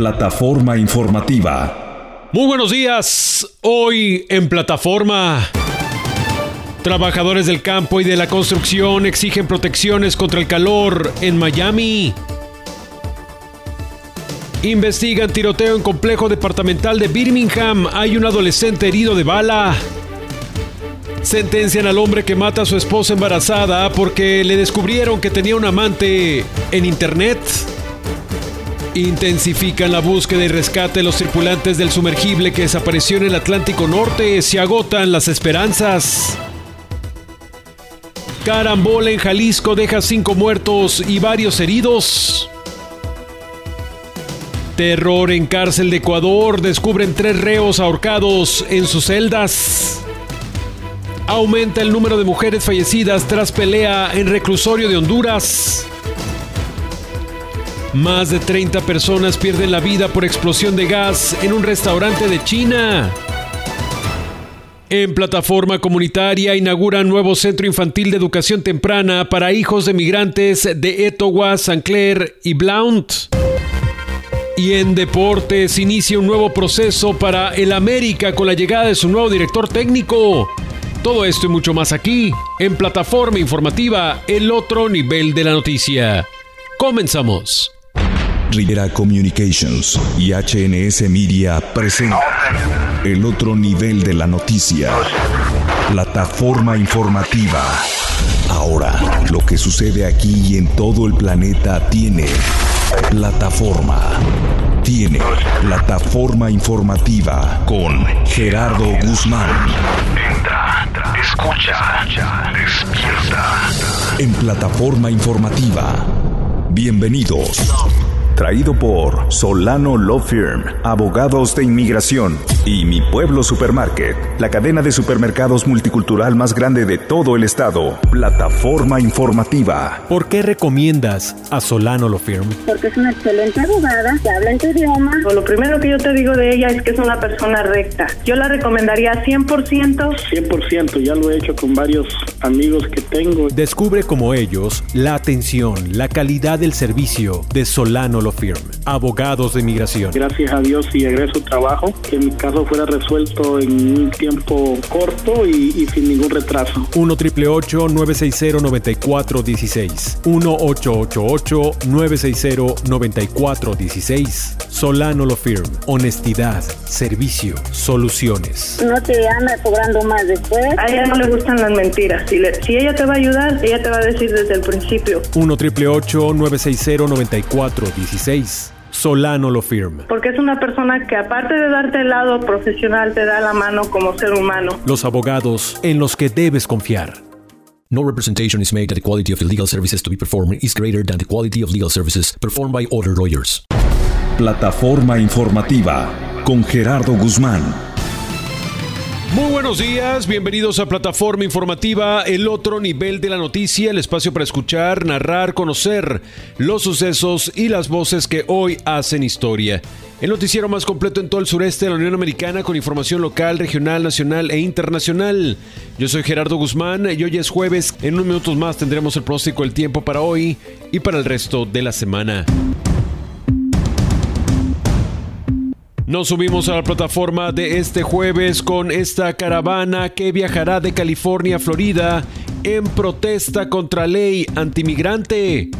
Plataforma informativa. Muy buenos días. Hoy en plataforma. Trabajadores del campo y de la construcción exigen protecciones contra el calor en Miami. Investigan tiroteo en complejo departamental de Birmingham. Hay un adolescente herido de bala. Sentencian al hombre que mata a su esposa embarazada porque le descubrieron que tenía un amante en internet. Intensifican la búsqueda y rescate los tripulantes del sumergible que desapareció en el Atlántico Norte. Se agotan las esperanzas. Carambola en Jalisco deja cinco muertos y varios heridos. Terror en cárcel de Ecuador. Descubren tres reos ahorcados en sus celdas. Aumenta el número de mujeres fallecidas tras pelea en reclusorio de Honduras. Más de 30 personas pierden la vida por explosión de gas en un restaurante de China. En plataforma comunitaria inauguran nuevo centro infantil de educación temprana para hijos de migrantes de Etowah, San Clair y Blount. Y en deportes inicia un nuevo proceso para el América con la llegada de su nuevo director técnico. Todo esto y mucho más aquí, en plataforma informativa El Otro Nivel de la Noticia. Comenzamos. Rivera Communications y HNS Media presenta El Otro Nivel de la Noticia. Plataforma informativa. Ahora, lo que sucede aquí y en todo el planeta tiene plataforma. Tiene plataforma informativa con Gerardo Guzmán. Entra, escucha, despierta. En plataforma informativa. Bienvenidos. Traído por Solano Law Firm, abogados de inmigración y Mi Pueblo Supermarket, la cadena de supermercados multicultural más grande de todo el estado. Plataforma informativa. ¿Por qué recomiendas a Solano Law Firm? porque es una excelente abogada, que habla en tu idioma. Lo primero que yo te digo de ella es que es una persona recta. Yo la recomendaría 100%. 100%, ya lo he hecho con varios amigos que tengo. Descubre como ellos la atención, la calidad del servicio de Solano Law Firm, abogados de inmigración. Gracias a Dios y egreso trabajo, que mi caso fuera resuelto en un tiempo corto y, y sin ningún retraso. 1 888 960 9416 1 888 960 9416 Solano Law Firm. Honestidad, servicio, soluciones. No te anda cobrando más después. A ella no le gustan las mentiras. Si, le- si ella te va a ayudar, ella te va a decir desde el principio. 1 888 960 9416 Solano Law Firm. Porque es una persona que aparte de darte el lado profesional, te da la mano como ser humano. Los abogados en los que debes confiar. No representation is made that the quality of the legal services to be performed is greater than the quality of legal services performed by other lawyers. Plataforma informativa con Gerardo Guzmán. Muy buenos días, bienvenidos a Plataforma Informativa, el otro nivel de la noticia, el espacio para escuchar, narrar, conocer los sucesos y las voces que hoy hacen historia. El noticiero más completo en todo el sureste de la Unión Americana con información local, regional, nacional e internacional. Yo soy Gerardo Guzmán y hoy es jueves. En unos minutos más tendremos el pronóstico del tiempo para hoy y para el resto de la semana. Nos subimos a la plataforma de este jueves con esta caravana que viajará de California a Florida en protesta contra ley antimigrante.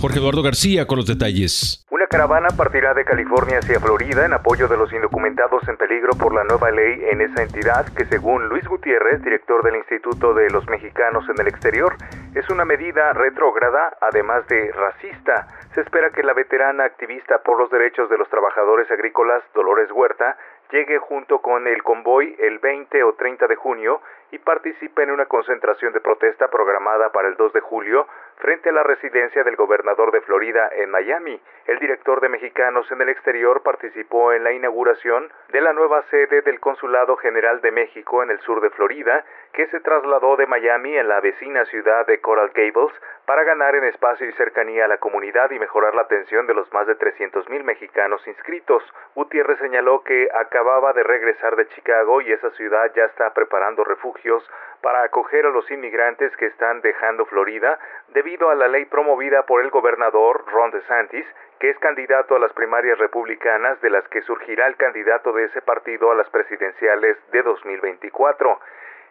Jorge Eduardo García con los detalles. Una caravana partirá de California hacia Florida en apoyo de los indocumentados en peligro por la nueva ley en esa entidad que según Luis Gutiérrez, director del Instituto de los Mexicanos en el Exterior, es una medida retrógrada, además de racista. Se espera que la veterana activista por los derechos de los trabajadores agrícolas, Dolores Huerta, llegue junto con el convoy el 20 o 30 de junio y participe en una concentración de protesta programada para el 2 de julio frente a la residencia del gobernador de Florida en Miami. El director de Mexicanos en el exterior participó en la inauguración de la nueva sede del Consulado General de México en el sur de Florida, que se trasladó de Miami en la vecina ciudad de Coral Gables para ganar en espacio y cercanía a la comunidad y mejorar la atención de los más de 300 mil mexicanos inscritos. Gutiérrez señaló que acababa de regresar de Chicago y esa ciudad ya está preparando refugios para acoger a los inmigrantes que están dejando Florida debido a la ley promovida por el gobernador Ron DeSantis, que es candidato a las primarias republicanas de las que surgirá el candidato de ese partido a las presidenciales de 2024.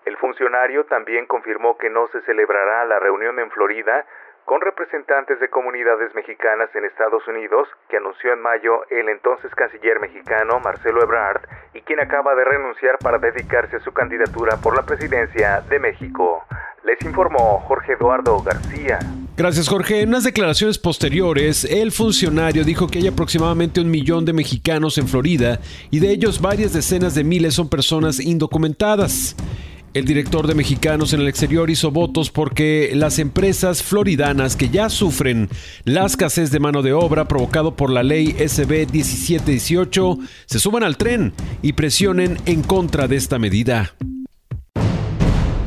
El funcionario también confirmó que no se celebrará la reunión en Florida con representantes de comunidades mexicanas en Estados Unidos que anunció en mayo el entonces canciller mexicano Marcelo Ebrard y quien acaba de renunciar para dedicarse a su candidatura por la presidencia de México. Les informó Jorge Eduardo García. Gracias Jorge. En unas declaraciones posteriores, el funcionario dijo que hay aproximadamente un millón de mexicanos en Florida y de ellos varias decenas de miles son personas indocumentadas. El director de Mexicanos en el exterior hizo votos porque las empresas floridanas que ya sufren la escasez de mano de obra provocado por la ley SB 1718 se suban al tren y presionen en contra de esta medida.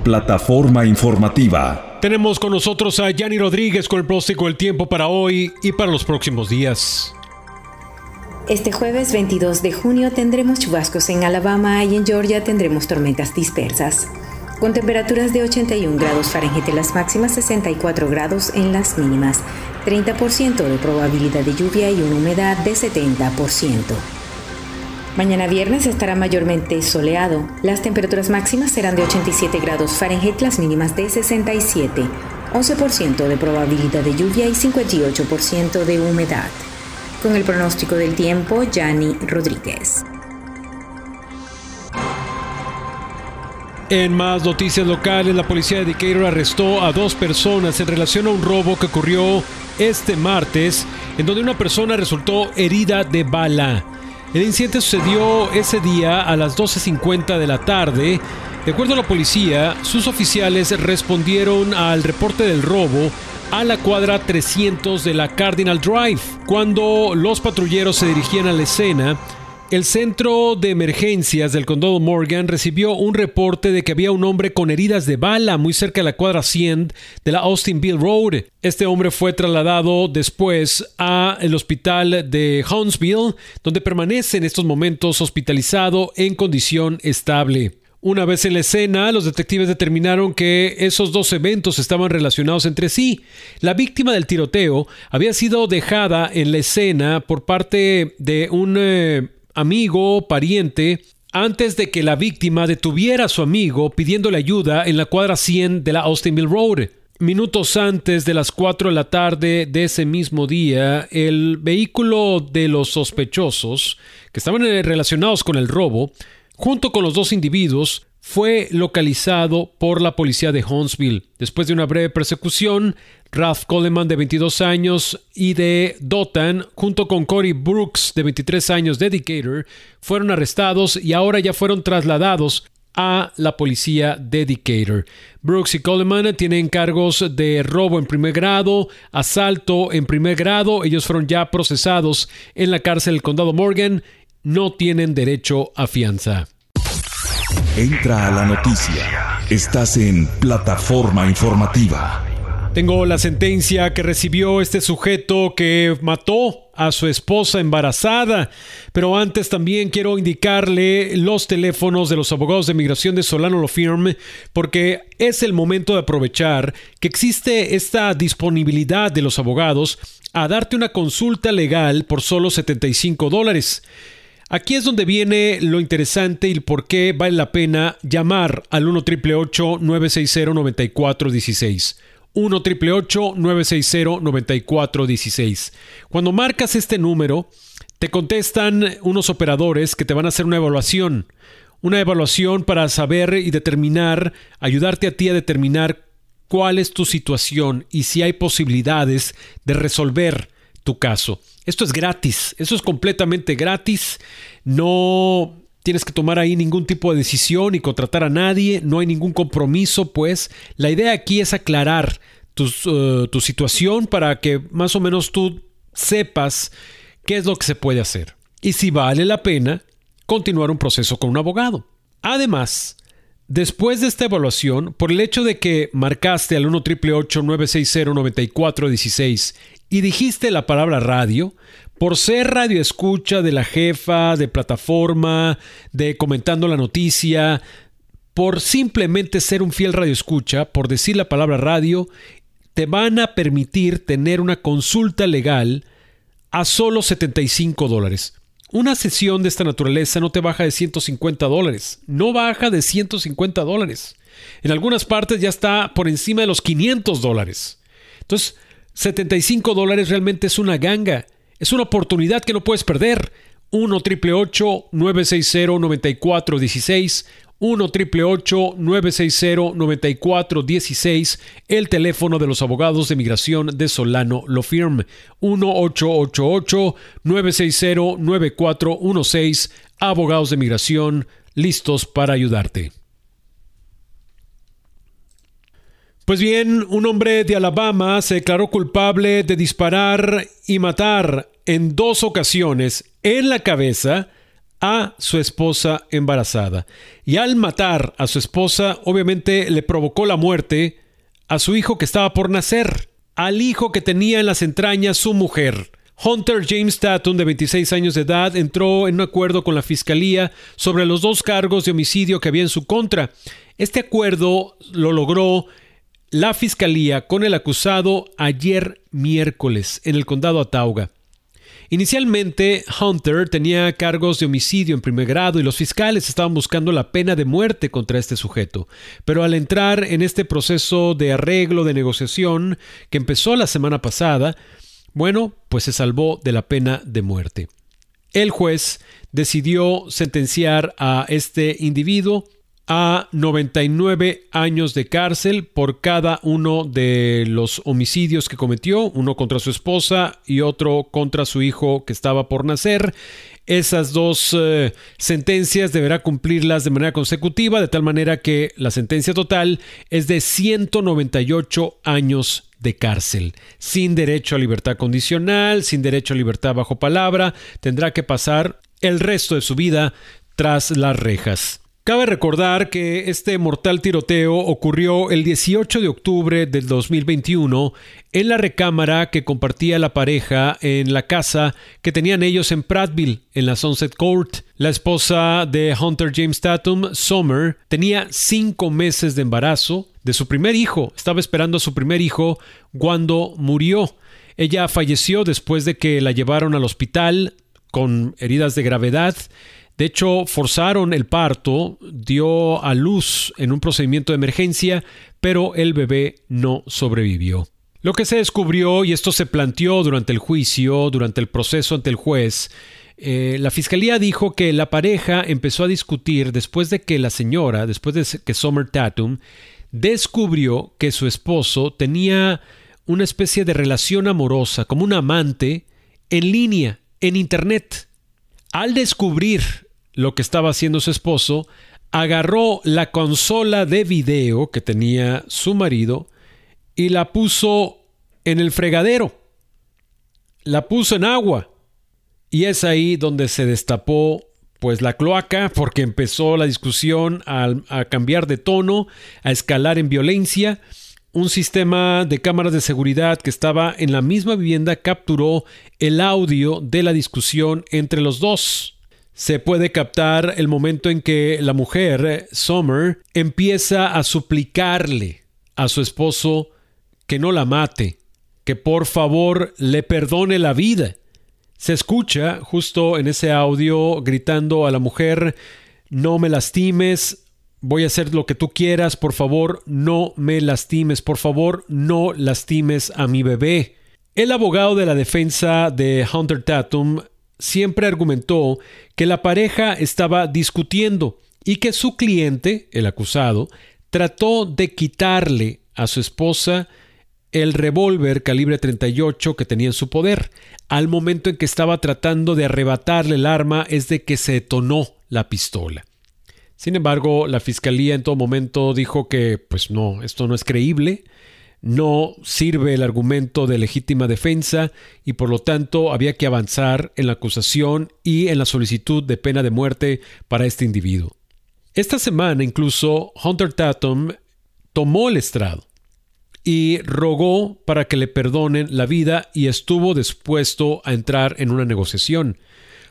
Plataforma informativa. Tenemos con nosotros a Yanni Rodríguez con el pronóstico del tiempo para hoy y para los próximos días. Este jueves 22 de junio tendremos chubascos en Alabama y en Georgia tendremos tormentas dispersas, con temperaturas de 81 grados Fahrenheit en las máximas, 64 grados en las mínimas, 30% de probabilidad de lluvia y una humedad de 70%. Mañana viernes estará mayormente soleado. Las temperaturas máximas serán de 87 grados Fahrenheit, las mínimas de 67, 11% de probabilidad de lluvia y 58% de humedad. Con el pronóstico del tiempo, Yanni Rodríguez. En más noticias locales, la policía de Decatur arrestó a dos personas en relación a un robo que ocurrió este martes, en donde una persona resultó herida de bala. El incidente sucedió ese día a las 12.50 de la tarde. De acuerdo a la policía, sus oficiales respondieron al reporte del robo a la cuadra 300 de la Cardinal Drive. Cuando los patrulleros se dirigían a la escena, el centro de emergencias del condado Morgan recibió un reporte de que había un hombre con heridas de bala muy cerca de la cuadra 100 de la Austinville Road. Este hombre fue trasladado después al hospital de Huntsville, donde permanece en estos momentos hospitalizado en condición estable. Una vez en la escena, los detectives determinaron que esos dos eventos estaban relacionados entre sí. La víctima del tiroteo había sido dejada en la escena por parte de un eh, amigo, pariente, antes de que la víctima detuviera a su amigo pidiéndole ayuda en la cuadra 100 de la Austinville Road. Minutos antes de las 4 de la tarde de ese mismo día, el vehículo de los sospechosos, que estaban eh, relacionados con el robo, junto con los dos individuos, fue localizado por la policía de Huntsville. Después de una breve persecución, Ralph Coleman, de 22 años, y de Dothan, junto con Cory Brooks, de 23 años, de Decatur, fueron arrestados y ahora ya fueron trasladados a la policía de Decatur. Brooks y Coleman tienen cargos de robo en primer grado, asalto en primer grado. Ellos fueron ya procesados en la cárcel del condado Morgan. No tienen derecho a fianza. Entra a la noticia. Estás en plataforma informativa. Tengo la sentencia que recibió este sujeto que mató a su esposa embarazada. Pero antes también quiero indicarle los teléfonos de los abogados de migración de Solano Lo Firm porque es el momento de aprovechar que existe esta disponibilidad de los abogados a darte una consulta legal por solo 75 dólares. Aquí es donde viene lo interesante y por qué vale la pena llamar al 1 960 9416 1 960 9416 Cuando marcas este número, te contestan unos operadores que te van a hacer una evaluación. Una evaluación para saber y determinar, ayudarte a ti a determinar cuál es tu situación y si hay posibilidades de resolver tu caso. Esto es gratis, eso es completamente gratis. No tienes que tomar ahí ningún tipo de decisión y contratar a nadie, no hay ningún compromiso, pues la idea aquí es aclarar eh, tu situación para que más o menos tú sepas qué es lo que se puede hacer y si vale la pena continuar un proceso con un abogado. Además, Después de esta evaluación, por el hecho de que marcaste al 1 960 9416 y dijiste la palabra radio, por ser radio escucha de la jefa, de plataforma, de comentando la noticia, por simplemente ser un fiel radio escucha, por decir la palabra radio, te van a permitir tener una consulta legal a solo 75 dólares. Una sesión de esta naturaleza no te baja de 150 dólares, no baja de 150 dólares. En algunas partes ya está por encima de los 500 dólares. Entonces, 75 dólares realmente es una ganga. Es una oportunidad que no puedes perder. 1 960 9416 1 960 9416 el teléfono de los abogados de migración de Solano Lo Firm. 1-888-960-9416, abogados de migración listos para ayudarte. Pues bien, un hombre de Alabama se declaró culpable de disparar y matar en dos ocasiones en la cabeza a su esposa embarazada. Y al matar a su esposa, obviamente le provocó la muerte a su hijo que estaba por nacer, al hijo que tenía en las entrañas su mujer. Hunter James Tatum, de 26 años de edad, entró en un acuerdo con la fiscalía sobre los dos cargos de homicidio que había en su contra. Este acuerdo lo logró la fiscalía con el acusado ayer miércoles en el condado Atauga. Inicialmente, Hunter tenía cargos de homicidio en primer grado y los fiscales estaban buscando la pena de muerte contra este sujeto. Pero al entrar en este proceso de arreglo, de negociación, que empezó la semana pasada, bueno, pues se salvó de la pena de muerte. El juez decidió sentenciar a este individuo a 99 años de cárcel por cada uno de los homicidios que cometió, uno contra su esposa y otro contra su hijo que estaba por nacer. Esas dos eh, sentencias deberá cumplirlas de manera consecutiva, de tal manera que la sentencia total es de 198 años de cárcel, sin derecho a libertad condicional, sin derecho a libertad bajo palabra, tendrá que pasar el resto de su vida tras las rejas. Cabe recordar que este mortal tiroteo ocurrió el 18 de octubre del 2021 en la recámara que compartía la pareja en la casa que tenían ellos en Prattville, en la Sunset Court. La esposa de Hunter James Tatum, Summer, tenía cinco meses de embarazo de su primer hijo. Estaba esperando a su primer hijo cuando murió. Ella falleció después de que la llevaron al hospital con heridas de gravedad de hecho, forzaron el parto, dio a luz en un procedimiento de emergencia, pero el bebé no sobrevivió. Lo que se descubrió, y esto se planteó durante el juicio, durante el proceso ante el juez, eh, la fiscalía dijo que la pareja empezó a discutir después de que la señora, después de que Summer Tatum, descubrió que su esposo tenía una especie de relación amorosa, como un amante, en línea, en Internet. Al descubrir lo que estaba haciendo su esposo, agarró la consola de video que tenía su marido y la puso en el fregadero. La puso en agua. Y es ahí donde se destapó pues la cloaca porque empezó la discusión a, a, cambiar de tono, a escalar en violencia. Un sistema de cámaras de seguridad que estaba en la misma vivienda capturó el audio de la discusión entre los dos se puede captar el momento en que la mujer, Summer, empieza a suplicarle a su esposo que no la mate, que por favor le perdone la vida. Se escucha justo en ese audio gritando a la mujer, no me lastimes, voy a hacer lo que tú quieras, por favor, no me lastimes, por favor, no lastimes a mi bebé. El abogado de la defensa de Hunter Tatum siempre argumentó que la pareja estaba discutiendo y que su cliente, el acusado, trató de quitarle a su esposa el revólver calibre 38 que tenía en su poder. Al momento en que estaba tratando de arrebatarle el arma es de que se detonó la pistola. Sin embargo, la fiscalía en todo momento dijo que, pues no, esto no es creíble, no sirve el argumento de legítima defensa y por lo tanto había que avanzar en la acusación y en la solicitud de pena de muerte para este individuo. Esta semana incluso Hunter Tatum tomó el estrado y rogó para que le perdonen la vida y estuvo dispuesto a entrar en una negociación.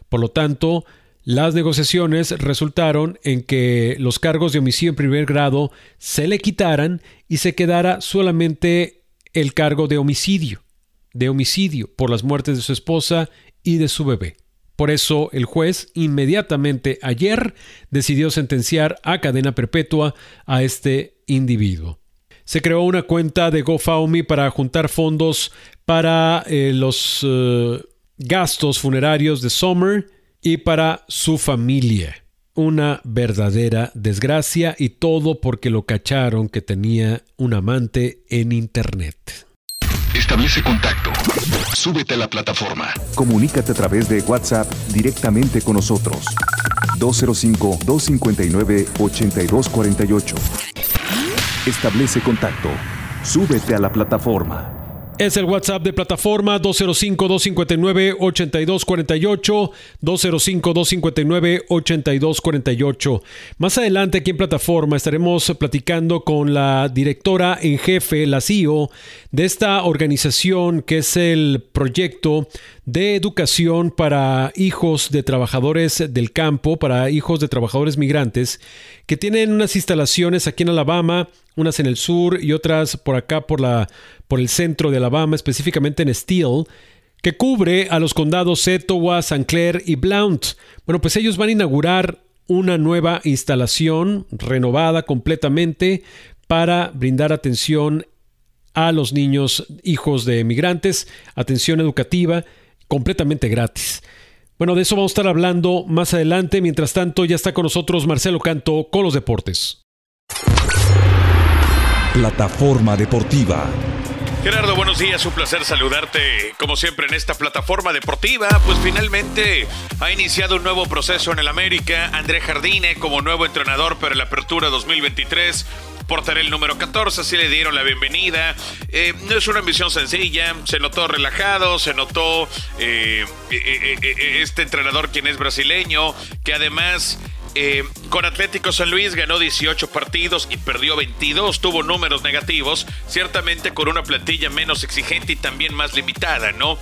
Por lo tanto, las negociaciones resultaron en que los cargos de homicidio en primer grado se le quitaran y se quedara solamente el cargo de homicidio, de homicidio por las muertes de su esposa y de su bebé. Por eso el juez inmediatamente ayer decidió sentenciar a cadena perpetua a este individuo se creó una cuenta de GoFundMe para juntar fondos para eh, los eh, gastos funerarios de Summer y para su familia. Una verdadera desgracia y todo porque lo cacharon que tenía un amante en Internet. Establece contacto. Súbete a la plataforma. Comunícate a través de WhatsApp directamente con nosotros. 205-259-8248. Establece contacto. Súbete a la plataforma. Es el WhatsApp de plataforma 205-259-8248, 205-259-8248. Más adelante aquí en plataforma estaremos platicando con la directora en jefe, la CEO, de esta organización que es el proyecto de educación para hijos de trabajadores del campo, para hijos de trabajadores migrantes, que tienen unas instalaciones aquí en Alabama, unas en el sur y otras por acá por, la, por el centro de Alabama, específicamente en Steele, que cubre a los condados Etowah, St. Clair y Blount. Bueno, pues ellos van a inaugurar una nueva instalación renovada completamente para brindar atención a los niños hijos de migrantes, atención educativa completamente gratis. Bueno, de eso vamos a estar hablando más adelante. Mientras tanto, ya está con nosotros Marcelo Canto con los deportes. Plataforma Deportiva. Gerardo, buenos días, un placer saludarte como siempre en esta plataforma deportiva. Pues finalmente ha iniciado un nuevo proceso en el América. André Jardine como nuevo entrenador para la apertura 2023 portaré el número 14, así le dieron la bienvenida. Eh, no es una misión sencilla, se notó relajado, se notó eh, eh, este entrenador quien es brasileño, que además... con Atlético San Luis ganó 18 partidos y perdió 22, tuvo números negativos, ciertamente con una plantilla menos exigente y también más limitada, ¿no?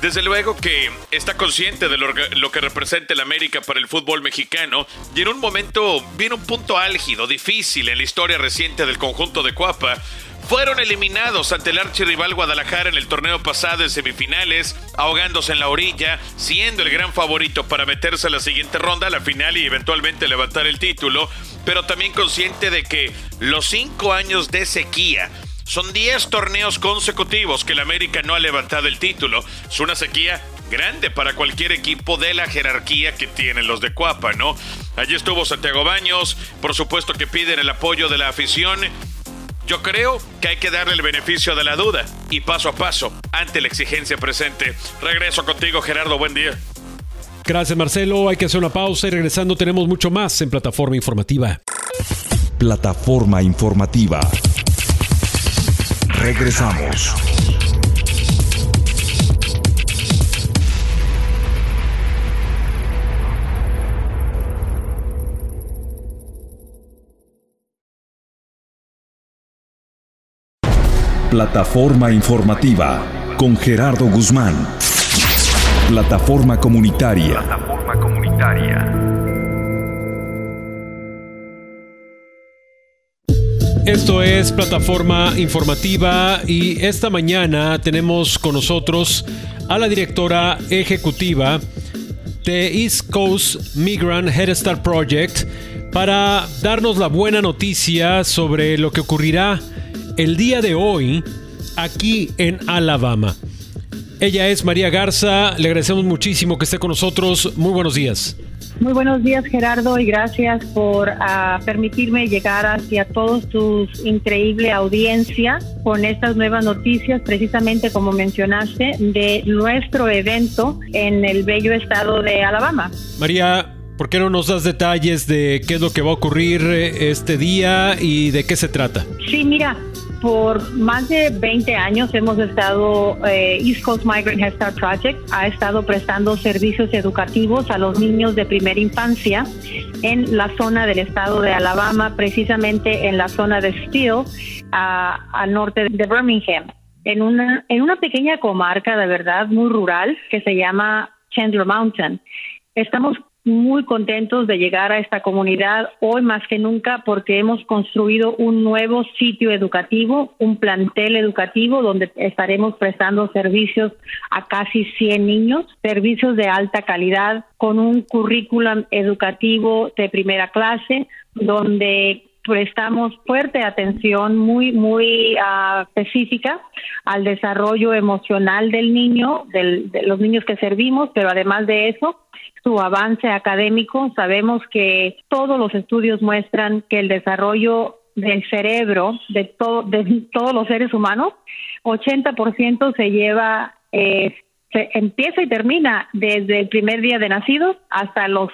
Desde luego que está consciente de lo, que representa el América para el fútbol mexicano y en un momento viene un punto álgido, difícil en la historia reciente del conjunto de Cuapa. Fueron eliminados ante el archirrival Guadalajara en el torneo pasado en semifinales, ahogándose en la orilla, siendo el gran favorito para meterse a la siguiente ronda, a la final y eventualmente levantar el título, pero también consciente de que los cinco años de sequía son 10 torneos consecutivos que el América no ha levantado el título. Es una sequía grande para cualquier equipo de la jerarquía que tienen los de Cuapa, ¿no? Allí estuvo Santiago Baños, por supuesto que piden el apoyo de la afición. Yo creo que hay que darle el beneficio de la duda y paso a paso ante la exigencia presente. Regreso contigo, Gerardo, buen día. Gracias, Marcelo. Hay que hacer una pausa y regresando tenemos mucho más en Plataforma Informativa. Plataforma Informativa. Regresamos. Plataforma informativa con Gerardo Guzmán. Plataforma comunitaria. Plataforma comunitaria. Esto es plataforma informativa y esta mañana tenemos con nosotros a la directora ejecutiva de East Coast Migrant Head Start Project para darnos la buena noticia sobre lo que ocurrirá el día de hoy aquí en Alabama. Ella es María Garza, le agradecemos muchísimo que esté con nosotros. Muy buenos días. Muy buenos días Gerardo y gracias por ah, permitirme llegar hacia todos tus increíble audiencia con estas nuevas noticias, precisamente como mencionaste, de nuestro evento en el bello estado de Alabama. María, ¿por qué no nos das detalles de qué es lo que va a ocurrir eh, este día y de qué se trata? Sí, mira, por más de 20 años hemos estado, eh, East Coast Migrant Head Start Project ha estado prestando servicios educativos a los niños de primera infancia en la zona del estado de Alabama, precisamente en la zona de Steele, al norte de Birmingham, en una, en una pequeña comarca de verdad muy rural que se llama Chandler Mountain. Estamos muy contentos de llegar a esta comunidad hoy más que nunca porque hemos construido un nuevo sitio educativo, un plantel educativo donde estaremos prestando servicios a casi 100 niños, servicios de alta calidad con un currículum educativo de primera clase donde prestamos fuerte atención muy muy uh, específica al desarrollo emocional del niño, del, de los niños que servimos, pero además de eso, su avance académico. Sabemos que todos los estudios muestran que el desarrollo del cerebro de, todo, de todos los seres humanos, 80% se lleva, eh, se empieza y termina desde el primer día de nacidos hasta los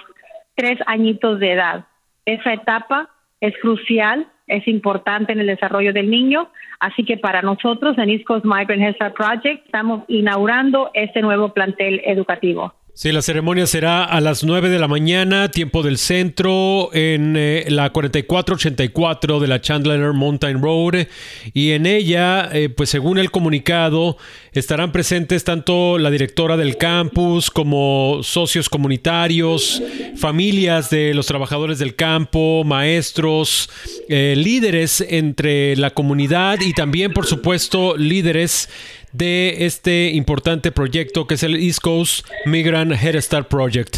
tres añitos de edad. Esa etapa es crucial, es importante en el desarrollo del niño, así que para nosotros en East Coast Migrant Health Project estamos inaugurando este nuevo plantel educativo. Sí, la ceremonia será a las 9 de la mañana, tiempo del centro, en eh, la 4484 de la Chandler Mountain Road. Y en ella, eh, pues según el comunicado, estarán presentes tanto la directora del campus como socios comunitarios, familias de los trabajadores del campo, maestros, eh, líderes entre la comunidad y también, por supuesto, líderes de este importante proyecto que es el East Coast Migrant Head Start Project.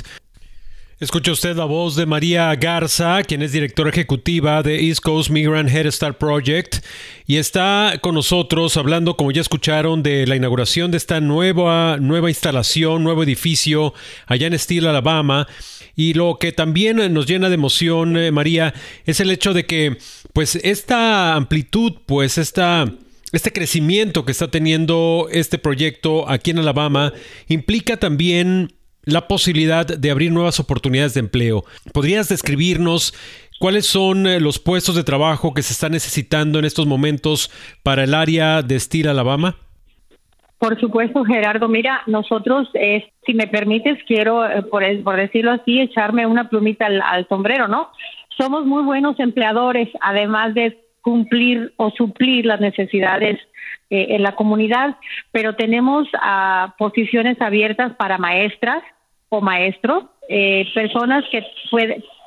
Escucha usted la voz de María Garza, quien es directora ejecutiva de East Coast Migrant Head Start Project, y está con nosotros hablando, como ya escucharon, de la inauguración de esta nueva, nueva instalación, nuevo edificio allá en Steele, Alabama. Y lo que también nos llena de emoción, eh, María, es el hecho de que, pues, esta amplitud, pues, esta este crecimiento que está teniendo este proyecto aquí en Alabama implica también la posibilidad de abrir nuevas oportunidades de empleo. ¿Podrías describirnos cuáles son eh, los puestos de trabajo que se están necesitando en estos momentos para el área de Steel, Alabama? Por supuesto, Gerardo. Mira, nosotros, eh, si me permites, quiero, eh, por, decirlo así, echarme una plumita al sombrero, ¿no? Somos muy buenos empleadores, además de cumplir o suplir las necesidades eh, en la comunidad, pero tenemos uh, posiciones abiertas para maestras o maestros, eh, personas que,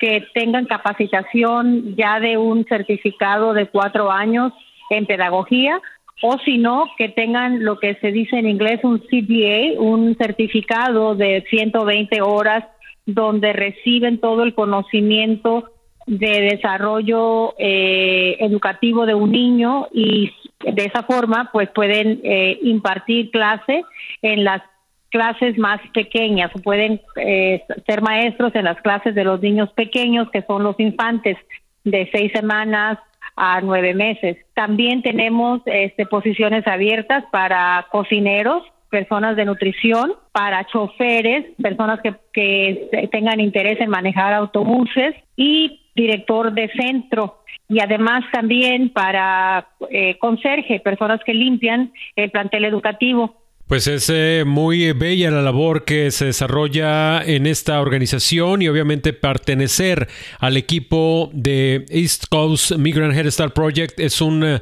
que tengan capacitación ya de un certificado de cuatro años en pedagogía o si no, que tengan lo que se dice en inglés un CPA, un certificado de 120 horas donde reciben todo el conocimiento de desarrollo eh, educativo de un niño y de esa forma pues pueden eh, impartir clase en las clases más pequeñas o pueden eh, ser maestros en las clases de los niños pequeños que son los infantes de seis semanas a nueve meses. También tenemos este, posiciones abiertas para cocineros, personas de nutrición, para choferes, personas que, que tengan interés en manejar autobuses y director de centro y además también para eh, conserje, personas que limpian el plantel educativo. Pues es eh, muy bella la labor que se desarrolla en esta organización y obviamente pertenecer al equipo de East Coast Migrant Head Start Project es un... Eh,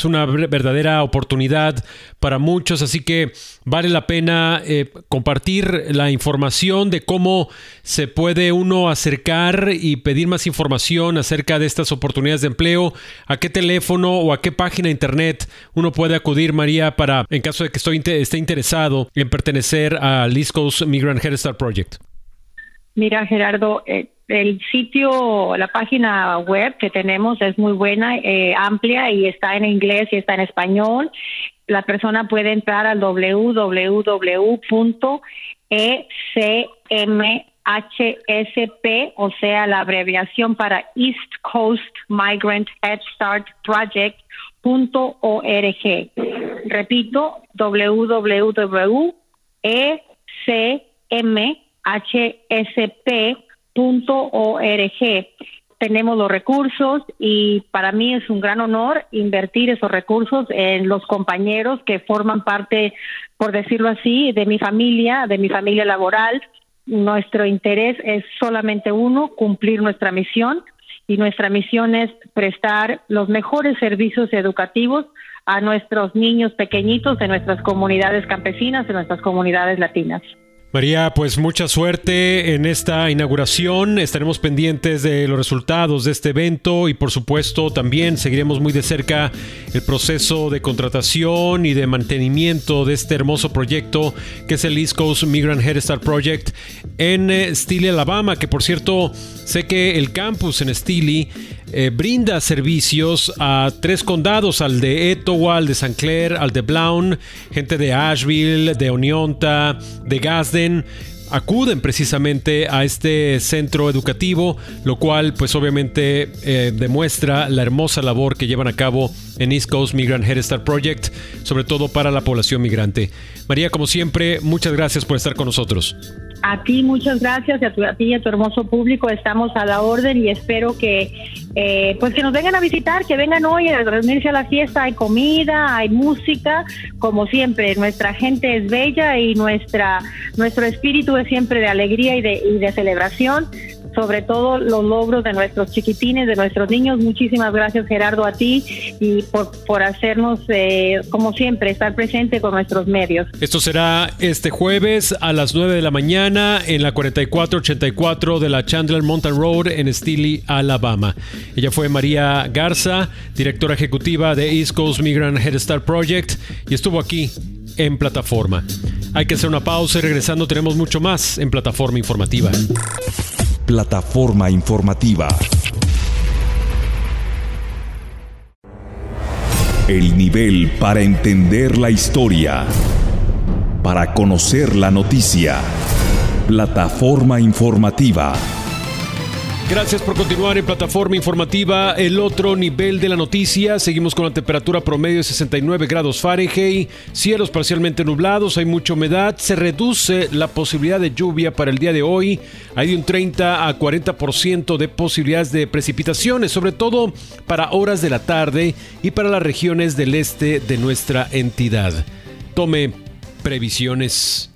es una verdadera oportunidad para muchos, así que vale la pena eh, compartir la información de cómo se puede uno acercar y pedir más información acerca de estas oportunidades de empleo, a qué teléfono o a qué página de internet uno puede acudir, María, para en caso de que estoy, esté interesado en pertenecer a Lisco's Migrant Head Start Project. Mira, Gerardo, eh, el sitio, la página web que tenemos es muy buena, eh, amplia y está en inglés y está en español. La persona puede entrar al www.ecmhsp, o sea, la abreviación para East Coast Migrant Head Start Project.org. Repito, www.ecmhsp .org. Tenemos los recursos y para mí es un gran honor invertir esos recursos en los compañeros que forman parte, por decirlo así, de mi familia, de mi familia laboral. Nuestro interés es solamente uno, cumplir nuestra misión y nuestra misión es prestar los mejores servicios educativos a nuestros niños pequeñitos de nuestras comunidades campesinas, de nuestras comunidades latinas. María, pues mucha suerte en esta inauguración. Estaremos pendientes de los resultados de este evento y por supuesto también seguiremos muy de cerca el proceso de contratación y de mantenimiento de este hermoso proyecto que es el East Coast Migrant Head Start Project en eh, Steele, Alabama, que por cierto sé que el campus en Steele eh, brinda servicios a tres condados, al de Etowah, al de San Clair, al de Blount, gente de Asheville, de Oneonta, de Gasden acuden precisamente a este centro educativo, lo cual pues obviamente eh, demuestra la hermosa labor que llevan a cabo en East Coast Migrant Head Start Project, sobre todo para la población migrante. María, como siempre, muchas gracias por estar con nosotros. A ti muchas gracias, a, a ti y a tu hermoso público, estamos a la orden y espero que eh, pues que nos vengan a visitar, que vengan hoy a reunirse a la fiesta, hay comida, hay música, como siempre, nuestra gente es bella y nuestra nuestro espíritu es siempre de alegría y de, y de celebración sobre todo los logros de nuestros chiquitines, de nuestros niños. Muchísimas gracias Gerardo a ti y por, por hacernos, eh, como siempre, estar presente con nuestros medios. Esto será este jueves a las 9 de la mañana en la 4484 de la Chandler Mountain Road en Steele, Alabama. Ella fue María Garza, directora ejecutiva de East Coast Migrant Head Start Project y estuvo aquí en plataforma. Hay que hacer una pausa y regresando tenemos mucho más en plataforma informativa plataforma informativa. El nivel para entender la historia. Para conocer la noticia. Plataforma informativa. Gracias por continuar en plataforma informativa. El otro nivel de la noticia. Seguimos con la temperatura promedio de 69 grados Fahrenheit. Cielos parcialmente nublados. Hay mucha humedad. Se reduce la posibilidad de lluvia para el día de hoy. Hay de un 30 a 40% de posibilidades de precipitaciones, sobre todo para horas de la tarde y para las regiones del este de nuestra entidad. Tome previsiones.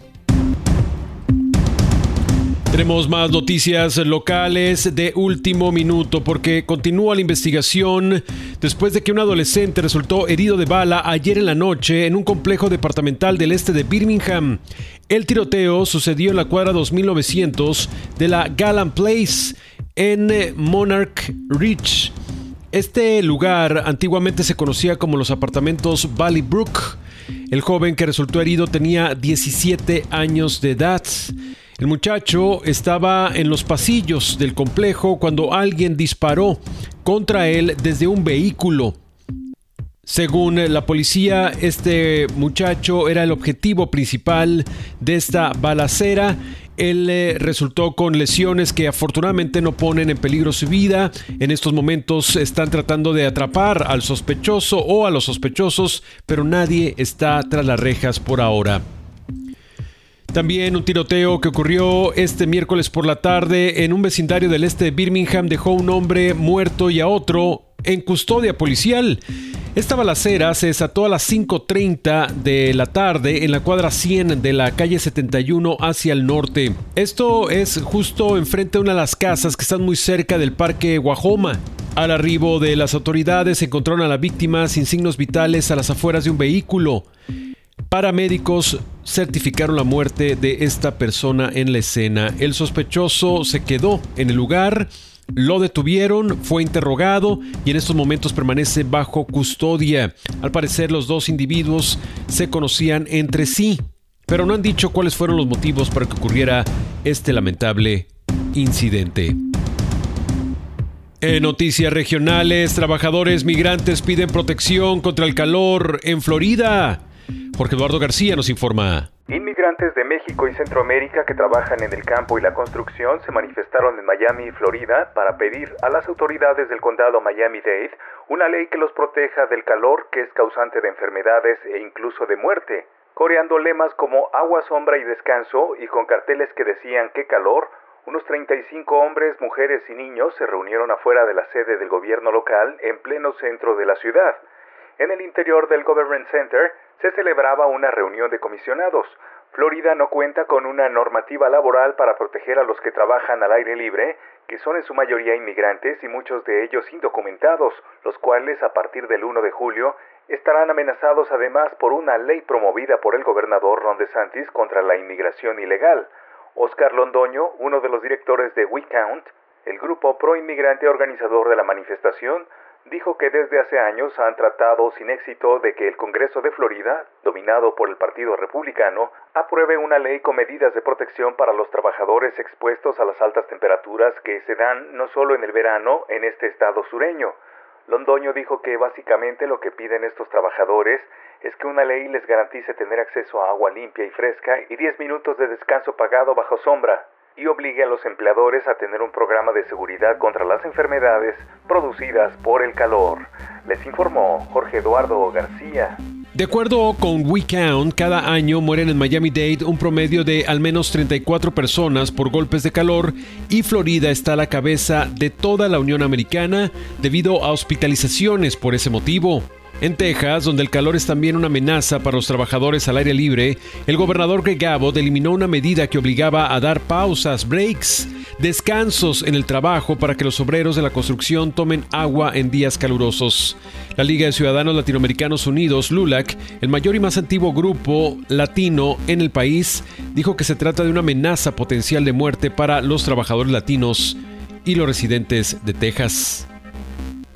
Tenemos más noticias locales de último minuto porque continúa la investigación después de que un adolescente resultó herido de bala ayer en la noche en un complejo departamental del este de Birmingham. El tiroteo sucedió en la cuadra 2900 de la Gallant Place en Monarch Ridge. Este lugar antiguamente se conocía como los apartamentos Valley Brook. El joven que resultó herido tenía 17 años de edad. El muchacho estaba en los pasillos del complejo cuando alguien disparó contra él desde un vehículo. Según la policía, este muchacho era el objetivo principal de esta balacera. Él eh, resultó con lesiones que afortunadamente no ponen en peligro su vida. En estos momentos están tratando de atrapar al sospechoso o a los sospechosos, pero nadie está tras las rejas por ahora. También un tiroteo que ocurrió este miércoles por la tarde en un vecindario del este de Birmingham dejó un hombre muerto y a otro en custodia policial. Esta balacera se desató a las 5.30 de la tarde en la cuadra 100 de la calle 71 hacia el norte. Esto es justo enfrente de una de las casas que están muy cerca del parque Guajoma. Al arribo de las autoridades encontraron a la víctima sin signos vitales a las afueras de un vehículo. Paramédicos certificaron la muerte de esta persona en la escena. El sospechoso se quedó en el lugar, lo detuvieron, fue interrogado y en estos momentos permanece bajo custodia. Al parecer los dos individuos se conocían entre sí, pero no han dicho cuáles fueron los motivos para que ocurriera este lamentable incidente. En noticias regionales, trabajadores migrantes piden protección contra el calor en Florida. Jorge Eduardo García nos informa. Inmigrantes de México y Centroamérica que trabajan en el campo y la construcción se manifestaron en Miami, Florida, para pedir a las autoridades del condado Miami-Dade una ley que los proteja del calor que es causante de enfermedades e incluso de muerte, coreando lemas como agua, sombra y descanso y con carteles que decían qué calor, unos 35 hombres, mujeres y niños se reunieron afuera de la sede del gobierno local en pleno centro de la ciudad. En el interior del Government Center se celebraba una reunión de comisionados. Florida no cuenta con una normativa laboral para proteger a los que trabajan al aire libre, que son en su mayoría inmigrantes y muchos de ellos indocumentados, los cuales a partir del 1 de julio estarán amenazados además por una ley promovida por el gobernador Ron DeSantis contra la inmigración ilegal. Oscar Londoño, uno de los directores de We Count, el grupo pro inmigrante organizador de la manifestación, dijo que desde hace años han tratado sin éxito de que el Congreso de Florida, dominado por el Partido Republicano, apruebe una ley con medidas de protección para los trabajadores expuestos a las altas temperaturas que se dan no solo en el verano en este estado sureño. Londoño dijo que básicamente lo que piden estos trabajadores es que una ley les garantice tener acceso a agua limpia y fresca y 10 minutos de descanso pagado bajo sombra y obligue a los empleadores a tener un programa de seguridad contra las enfermedades producidas por el calor. Les informó Jorge Eduardo García. De acuerdo con WeCount, cada año mueren en Miami-Dade un promedio de al menos 34 personas por golpes de calor y Florida está a la cabeza de toda la Unión Americana debido a hospitalizaciones por ese motivo. En Texas, donde el calor es también una amenaza para los trabajadores al aire libre, el gobernador Greg Abbott eliminó una medida que obligaba a dar pausas, breaks, descansos en el trabajo para que los obreros de la construcción tomen agua en días calurosos. La Liga de Ciudadanos Latinoamericanos Unidos, LULAC, el mayor y más antiguo grupo latino en el país, dijo que se trata de una amenaza potencial de muerte para los trabajadores latinos y los residentes de Texas.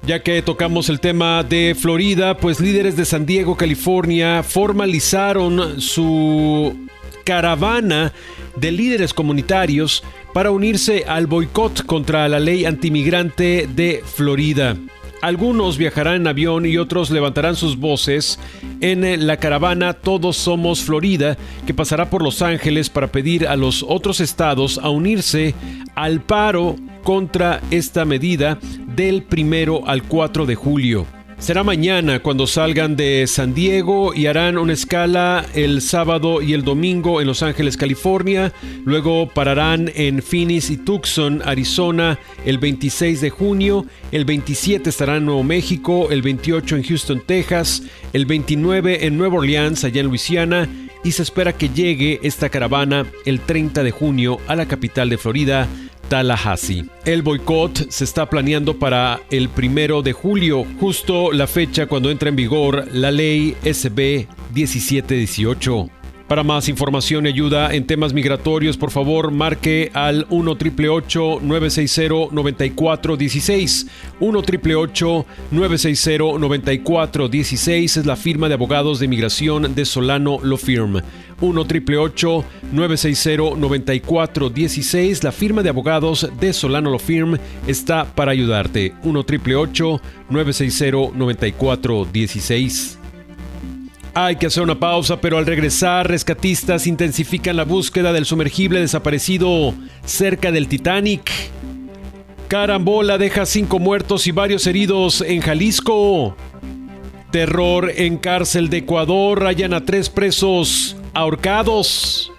Ya que tocamos el tema de Florida, pues líderes de San Diego, California, formalizaron su caravana de líderes comunitarios para unirse al boicot contra la ley antimigrante de Florida. Algunos viajarán en avión y otros levantarán sus voces en la caravana Todos Somos Florida, que pasará por Los Ángeles para pedir a los otros estados a unirse al paro contra esta medida del primero al 4 de julio. Será mañana cuando salgan de San Diego y harán una escala el sábado y el domingo en Los Ángeles, California. Luego pararán en Phoenix y Tucson, Arizona, el 26 de junio. El 27 estarán en Nuevo México, el 28 en Houston, Texas, el 29 en Nueva Orleans, allá en Luisiana. Y se espera que llegue esta caravana el 30 de junio a la capital de Florida, Tallahassee. El boicot se está planeando para el primero de julio, justo la fecha cuando entra en vigor la ley SB 1718. Para más información y ayuda en temas migratorios, por favor, marque al 1 960 9416 1 960 9416 es la firma de abogados de inmigración de Solano Law Firm. 1 960 9416 La firma de abogados de Solano Law Firm está para ayudarte. 1 960 9416 hay que hacer una pausa, pero al regresar, rescatistas intensifican la búsqueda del sumergible desaparecido cerca del Titanic. Carambola deja cinco muertos y varios heridos en Jalisco. Terror en cárcel de Ecuador. Rayan a tres presos ahorcados.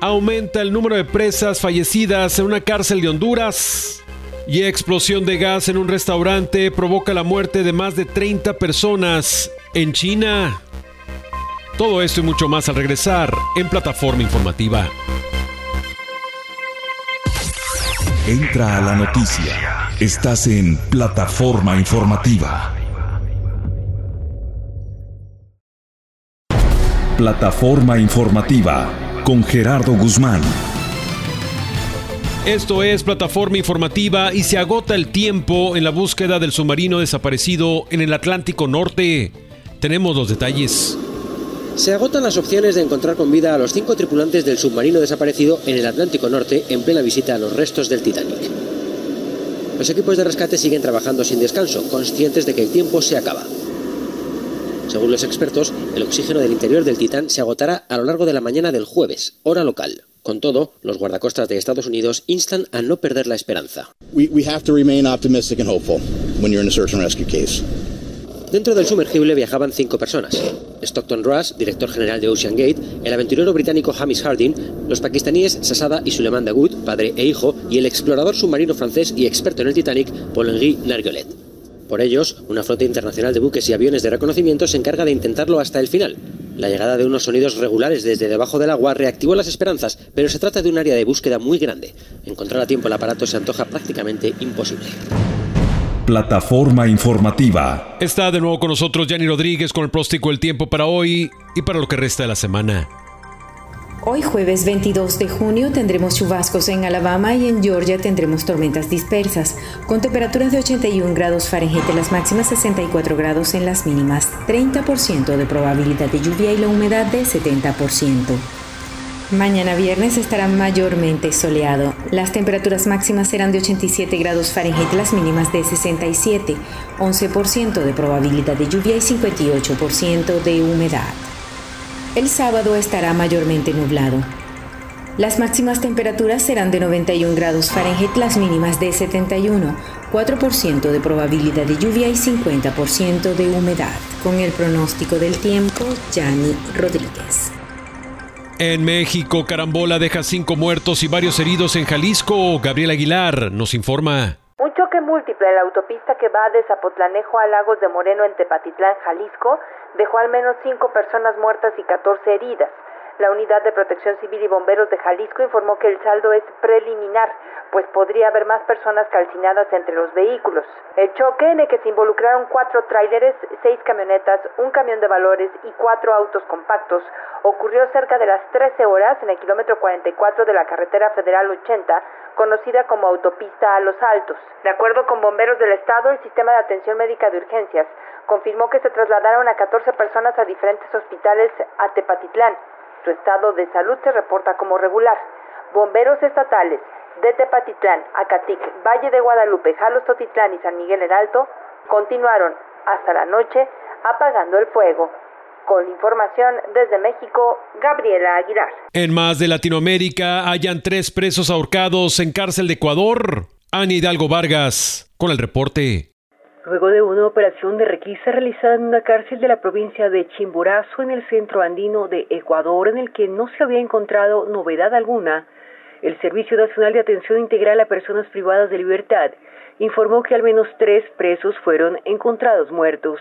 Aumenta el número de presas fallecidas en una cárcel de Honduras. Y explosión de gas en un restaurante provoca la muerte de más de 30 personas en China. Todo esto y mucho más al regresar en plataforma informativa. Entra a la noticia. Estás en plataforma informativa. Plataforma informativa con Gerardo Guzmán. Esto es plataforma informativa y se agota el tiempo en la búsqueda del submarino desaparecido en el Atlántico Norte. Tenemos los detalles. Se agotan las opciones de encontrar con vida a los cinco tripulantes del submarino desaparecido en el Atlántico Norte en plena visita a los restos del Titanic. Los equipos de rescate siguen trabajando sin descanso, conscientes de que el tiempo se acaba. Según los expertos, el oxígeno del interior del Titán se agotará a lo largo de la mañana del jueves, hora local. Con todo, los guardacostas de Estados Unidos instan a no perder la esperanza. Dentro del sumergible viajaban cinco personas. Stockton Rush, director general de Ocean Gate, el aventurero británico Hamish Harding, los pakistaníes Sasada y Suleiman Dagoud, padre e hijo, y el explorador submarino francés y experto en el Titanic, Paul-Henri Nargolet. Por ellos, una flota internacional de buques y aviones de reconocimiento se encarga de intentarlo hasta el final. La llegada de unos sonidos regulares desde debajo del agua reactivó las esperanzas, pero se trata de un área de búsqueda muy grande. Encontrar a tiempo el aparato se antoja prácticamente imposible. Plataforma informativa. Está de nuevo con nosotros Yanni Rodríguez con el próstico El Tiempo para hoy y para lo que resta de la semana. Hoy jueves 22 de junio tendremos chubascos en Alabama y en Georgia tendremos tormentas dispersas, con temperaturas de 81 grados Fahrenheit en las máximas 64 grados en las mínimas, 30% de probabilidad de lluvia y la humedad de 70%. Mañana viernes estará mayormente soleado. Las temperaturas máximas serán de 87 grados Fahrenheit, las mínimas de 67, 11% de probabilidad de lluvia y 58% de humedad. El sábado estará mayormente nublado. Las máximas temperaturas serán de 91 grados Fahrenheit, las mínimas de 71, 4% de probabilidad de lluvia y 50% de humedad. Con el pronóstico del tiempo, Yanni Rodríguez. En México, carambola deja cinco muertos y varios heridos en Jalisco. Gabriel Aguilar nos informa. Un choque múltiple en la autopista que va de Zapotlanejo a Lagos de Moreno en Tepatitlán, Jalisco, dejó al menos cinco personas muertas y 14 heridas. La Unidad de Protección Civil y Bomberos de Jalisco informó que el saldo es preliminar, pues podría haber más personas calcinadas entre los vehículos. El choque en el que se involucraron cuatro tráileres, seis camionetas, un camión de valores y cuatro autos compactos ocurrió cerca de las 13 horas en el kilómetro 44 de la carretera federal 80, conocida como autopista a los Altos. De acuerdo con bomberos del estado, el sistema de atención médica de urgencias confirmó que se trasladaron a 14 personas a diferentes hospitales a Tepatitlán su estado de salud se reporta como regular. Bomberos estatales de Tepatitlán, Acatic, Valle de Guadalupe, Jalos Totitlán y San Miguel el Alto continuaron hasta la noche apagando el fuego. Con información desde México, Gabriela Aguilar. En más de Latinoamérica, hayan tres presos ahorcados en cárcel de Ecuador. Ana Hidalgo Vargas, con el reporte. Luego de una operación de requisa realizada en una cárcel de la provincia de Chimborazo en el centro andino de Ecuador, en el que no se había encontrado novedad alguna, el Servicio Nacional de Atención Integral a Personas Privadas de Libertad informó que al menos tres presos fueron encontrados muertos.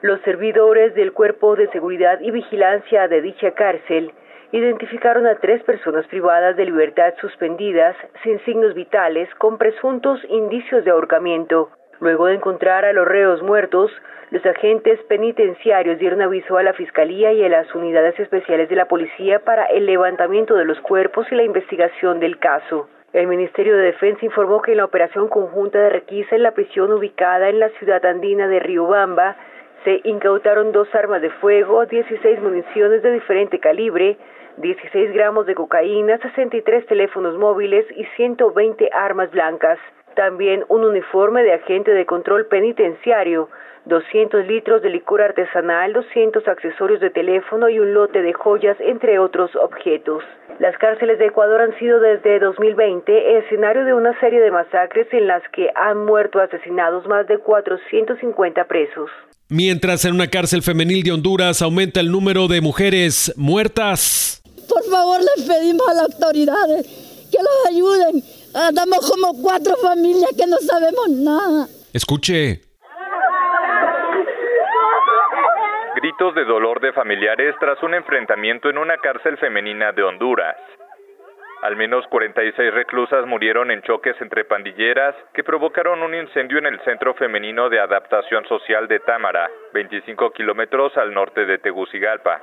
Los servidores del Cuerpo de Seguridad y Vigilancia de dicha cárcel identificaron a tres personas privadas de libertad suspendidas sin signos vitales con presuntos indicios de ahorcamiento. Luego de encontrar a los reos muertos, los agentes penitenciarios dieron aviso a la Fiscalía y a las unidades especiales de la policía para el levantamiento de los cuerpos y la investigación del caso. El Ministerio de Defensa informó que en la operación conjunta de requisa en la prisión ubicada en la ciudad andina de Riobamba se incautaron dos armas de fuego, 16 municiones de diferente calibre, 16 gramos de cocaína, 63 teléfonos móviles y 120 armas blancas también un uniforme de agente de control penitenciario, 200 litros de licor artesanal, 200 accesorios de teléfono y un lote de joyas, entre otros objetos. Las cárceles de Ecuador han sido desde 2020 escenario de una serie de masacres en las que han muerto asesinados más de 450 presos. Mientras en una cárcel femenil de Honduras aumenta el número de mujeres muertas. Por favor, les pedimos a las autoridades que los ayuden Andamos como cuatro familias que no sabemos nada. Escuche. Gritos de dolor de familiares tras un enfrentamiento en una cárcel femenina de Honduras. Al menos 46 reclusas murieron en choques entre pandilleras que provocaron un incendio en el Centro Femenino de Adaptación Social de Támara, 25 kilómetros al norte de Tegucigalpa.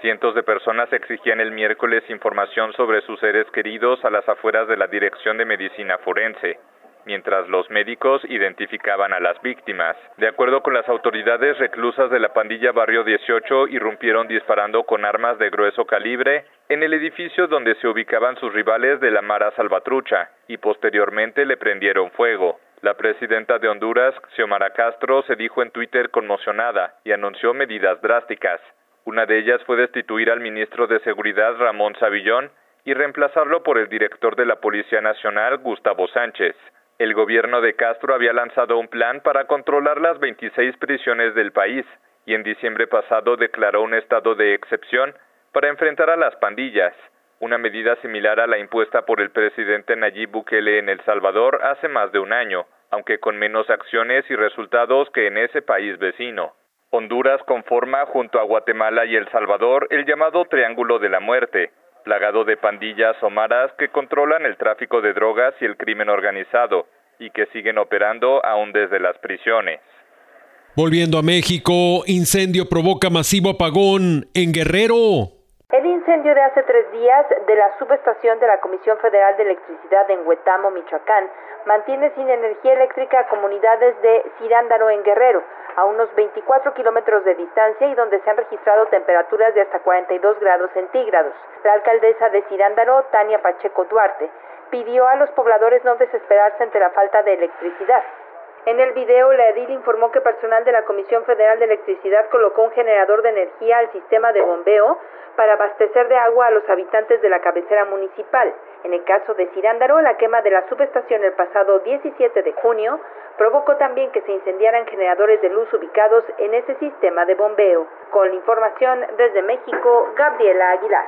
Cientos de personas exigían el miércoles información sobre sus seres queridos a las afueras de la Dirección de Medicina Forense, mientras los médicos identificaban a las víctimas. De acuerdo con las autoridades, reclusas de la pandilla Barrio 18 irrumpieron disparando con armas de grueso calibre en el edificio donde se ubicaban sus rivales de la Mara Salvatrucha y posteriormente le prendieron fuego. La presidenta de Honduras, Xiomara Castro, se dijo en Twitter conmocionada y anunció medidas drásticas. Una de ellas fue destituir al ministro de Seguridad Ramón Savillón y reemplazarlo por el director de la Policía Nacional Gustavo Sánchez. El gobierno de Castro había lanzado un plan para controlar las 26 prisiones del país y en diciembre pasado declaró un estado de excepción para enfrentar a las pandillas, una medida similar a la impuesta por el presidente Nayib Bukele en El Salvador hace más de un año, aunque con menos acciones y resultados que en ese país vecino. Honduras conforma junto a Guatemala y El Salvador el llamado Triángulo de la Muerte, plagado de pandillas o maras que controlan el tráfico de drogas y el crimen organizado, y que siguen operando aún desde las prisiones. Volviendo a México, incendio provoca masivo apagón en Guerrero. El incendio de hace tres días de la subestación de la Comisión Federal de Electricidad en Huetamo, Michoacán, mantiene sin energía eléctrica a comunidades de Cirándaro en Guerrero, a unos 24 kilómetros de distancia y donde se han registrado temperaturas de hasta 42 grados centígrados. La alcaldesa de Cirándaro, Tania Pacheco Duarte, pidió a los pobladores no desesperarse ante la falta de electricidad. En el video, la edil informó que personal de la Comisión Federal de Electricidad colocó un generador de energía al sistema de bombeo para abastecer de agua a los habitantes de la cabecera municipal. En el caso de Cirándaro, la quema de la subestación el pasado 17 de junio provocó también que se incendiaran generadores de luz ubicados en ese sistema de bombeo. Con la información desde México, Gabriela Aguilar.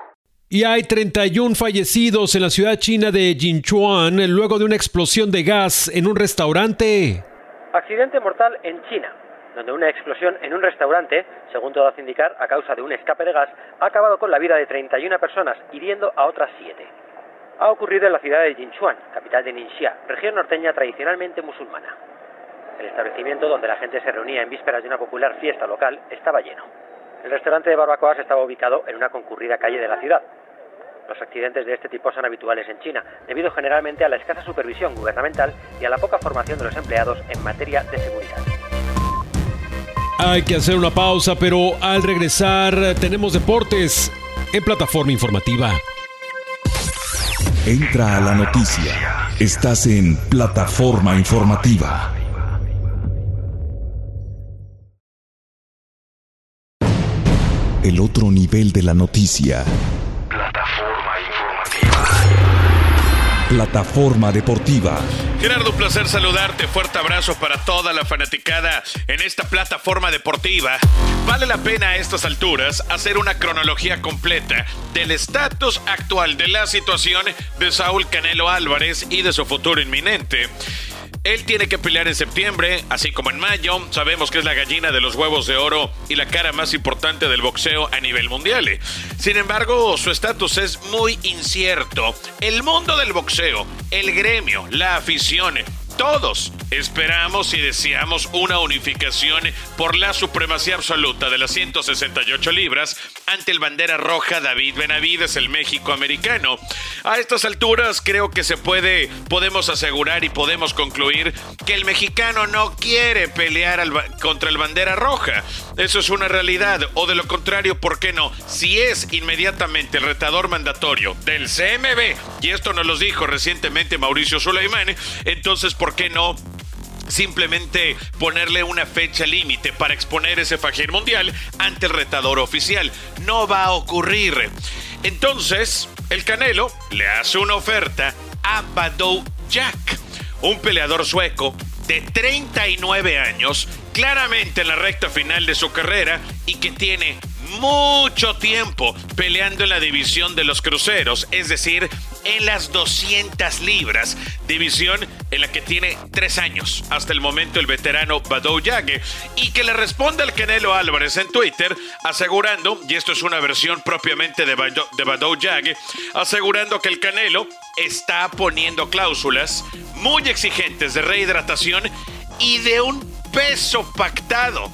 Y hay 31 fallecidos en la ciudad china de Jinchuan luego de una explosión de gas en un restaurante. Accidente mortal en China, donde una explosión en un restaurante, según todo hace indicar, a causa de un escape de gas, ha acabado con la vida de 31 personas, hiriendo a otras 7. Ha ocurrido en la ciudad de Jinchuan, capital de Ningxia, región norteña tradicionalmente musulmana. El establecimiento donde la gente se reunía en vísperas de una popular fiesta local estaba lleno. El restaurante de barbacoas estaba ubicado en una concurrida calle de la ciudad, los accidentes de este tipo son habituales en China, debido generalmente a la escasa supervisión gubernamental y a la poca formación de los empleados en materia de seguridad. Hay que hacer una pausa, pero al regresar tenemos deportes en plataforma informativa. Entra a la noticia. Estás en plataforma informativa. El otro nivel de la noticia. Plataforma Deportiva. Gerardo, un placer saludarte. Fuerte abrazo para toda la fanaticada en esta plataforma deportiva. Vale la pena a estas alturas hacer una cronología completa del estatus actual de la situación de Saúl Canelo Álvarez y de su futuro inminente. Él tiene que pelear en septiembre, así como en mayo. Sabemos que es la gallina de los huevos de oro y la cara más importante del boxeo a nivel mundial. Sin embargo, su estatus es muy incierto. El mundo del boxeo, el gremio, la afición, todos esperamos y deseamos una unificación por la supremacía absoluta de las 168 libras ante el bandera roja David Benavides, el México americano. A estas alturas creo que se puede, podemos asegurar y podemos concluir que el mexicano no quiere pelear contra el bandera roja. Eso es una realidad. O de lo contrario, ¿por qué no? Si es inmediatamente el retador mandatorio del CMB, y esto nos lo dijo recientemente Mauricio Suleimán, entonces ¿por qué no simplemente ponerle una fecha límite para exponer ese fajín mundial ante el retador oficial. No va a ocurrir. Entonces, el Canelo le hace una oferta a Badou Jack, un peleador sueco de 39 años, claramente en la recta final de su carrera y que tiene mucho tiempo peleando en la división de los cruceros, es decir, en las 200 libras, división en la que tiene tres años hasta el momento el veterano Badou Yage, y que le responde al Canelo Álvarez en Twitter asegurando, y esto es una versión propiamente de, Badou, de Badou Yage, asegurando que el Canelo está poniendo cláusulas muy exigentes de rehidratación y de un peso pactado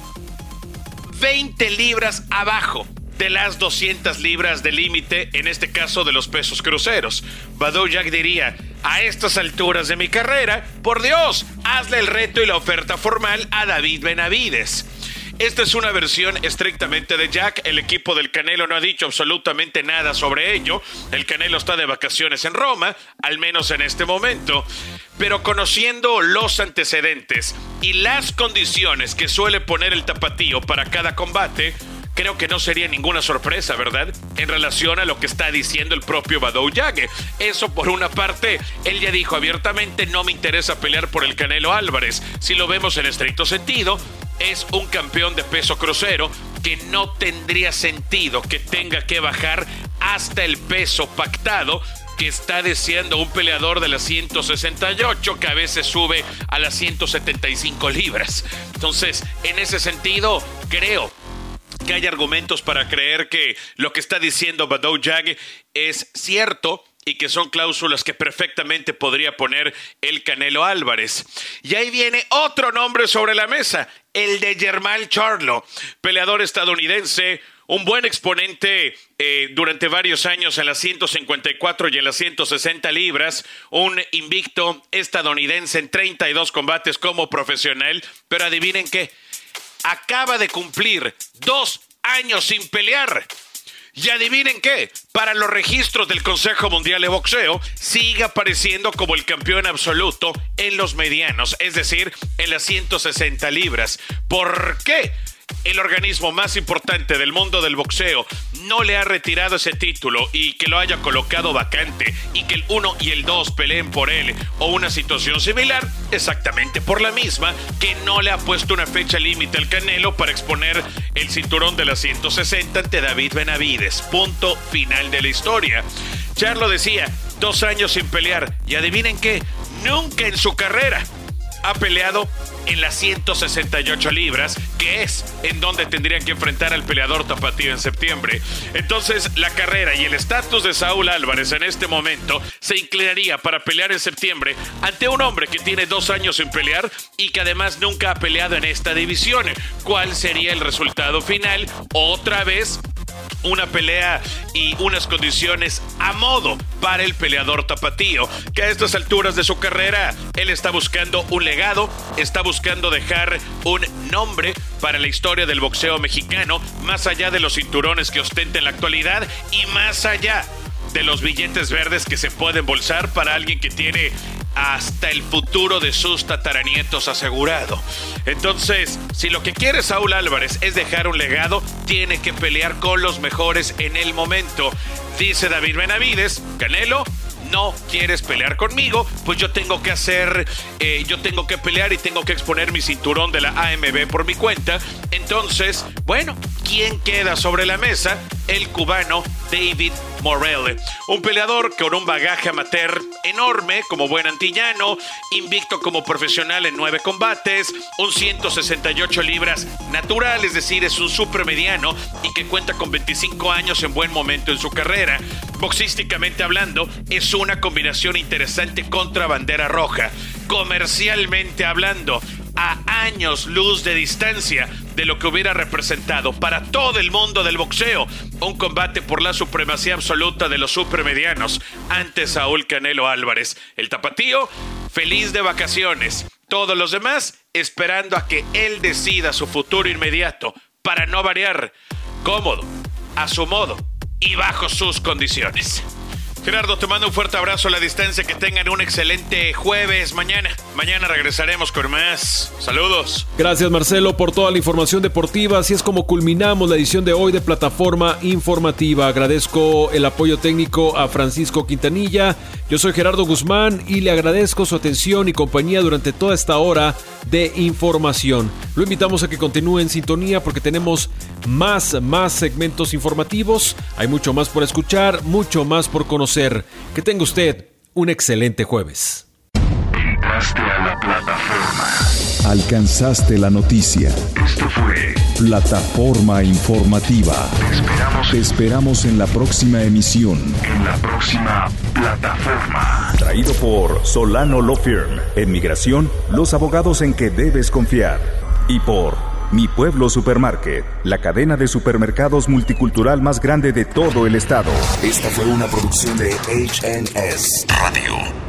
20 libras abajo de las 200 libras de límite, en este caso de los pesos cruceros. Badou Jack diría, a estas alturas de mi carrera, por Dios, hazle el reto y la oferta formal a David Benavides. Esta es una versión estrictamente de Jack. El equipo del Canelo no ha dicho absolutamente nada sobre ello. El Canelo está de vacaciones en Roma, al menos en este momento. Pero conociendo los antecedentes y las condiciones que suele poner el tapatío para cada combate, creo que no sería ninguna sorpresa, ¿verdad? En relación a lo que está diciendo el propio Badou Yage. Eso por una parte, él ya dijo abiertamente, no me interesa pelear por el Canelo Álvarez. Si lo vemos en estricto sentido, es un campeón de peso crucero que no tendría sentido que tenga que bajar hasta el peso pactado que está deseando un peleador de las 168 que a veces sube a las 175 libras. Entonces, en ese sentido, creo que hay argumentos para creer que lo que está diciendo Badou Jag es cierto y que son cláusulas que perfectamente podría poner el Canelo Álvarez. Y ahí viene otro nombre sobre la mesa, el de Germán Charlo, peleador estadounidense, un buen exponente eh, durante varios años en las 154 y en las 160 libras, un invicto estadounidense en 32 combates como profesional, pero adivinen qué, acaba de cumplir dos años sin pelear. Y adivinen qué, para los registros del Consejo Mundial de Boxeo, sigue apareciendo como el campeón absoluto en los medianos, es decir, en las 160 libras. ¿Por qué? El organismo más importante del mundo del boxeo no le ha retirado ese título y que lo haya colocado vacante y que el 1 y el 2 peleen por él o una situación similar, exactamente por la misma que no le ha puesto una fecha límite al Canelo para exponer el cinturón de las 160 ante David Benavides. Punto final de la historia. Charlo decía, dos años sin pelear y adivinen qué, nunca en su carrera ha peleado en las 168 libras, que es en donde tendrían que enfrentar al peleador tapatío en septiembre. Entonces, la carrera y el estatus de Saúl Álvarez en este momento se inclinaría para pelear en septiembre ante un hombre que tiene dos años sin pelear y que además nunca ha peleado en esta división. ¿Cuál sería el resultado final? Otra vez una pelea y unas condiciones a modo para el peleador tapatío, que a estas alturas de su carrera él está buscando un legado, está buscando dejar un nombre para la historia del boxeo mexicano, más allá de los cinturones que ostenta en la actualidad y más allá de los billetes verdes que se pueden bolsar para alguien que tiene hasta el futuro de sus tataranietos asegurado. Entonces, si lo que quiere Saúl Álvarez es dejar un legado, tiene que pelear con los mejores en el momento. Dice David Benavides, Canelo, no quieres pelear conmigo, pues yo tengo que hacer, eh, yo tengo que pelear y tengo que exponer mi cinturón de la AMB por mi cuenta. Entonces, bueno, ¿quién queda sobre la mesa? El cubano David Morel, un peleador con un bagaje amateur enorme como buen antillano, invicto como profesional en nueve combates, un 168 libras natural, es decir, es un mediano y que cuenta con 25 años en buen momento en su carrera. Boxísticamente hablando, es una combinación interesante contra bandera roja. Comercialmente hablando, a años luz de distancia de lo que hubiera representado para todo el mundo del boxeo un combate por la supremacía absoluta de los supermedianos ante Saúl Canelo Álvarez. El tapatío, feliz de vacaciones. Todos los demás esperando a que él decida su futuro inmediato para no variar, cómodo, a su modo y bajo sus condiciones. Gerardo, te mando un fuerte abrazo a la distancia. Que tengan un excelente jueves mañana. Mañana regresaremos con más. Saludos. Gracias, Marcelo, por toda la información deportiva. Así es como culminamos la edición de hoy de Plataforma Informativa. Agradezco el apoyo técnico a Francisco Quintanilla. Yo soy Gerardo Guzmán y le agradezco su atención y compañía durante toda esta hora de información. Lo invitamos a que continúe en sintonía porque tenemos más, más segmentos informativos. Hay mucho más por escuchar, mucho más por conocer que tenga usted un excelente jueves. Entraste a la plataforma. Alcanzaste la noticia. Esto fue Plataforma Informativa. Te esperamos. Te esperamos en la próxima emisión. En la próxima plataforma. Traído por Solano Law Firm. En migración, los abogados en que debes confiar. Y por mi Pueblo Supermarket, la cadena de supermercados multicultural más grande de todo el estado. Esta fue una producción de HNS Radio.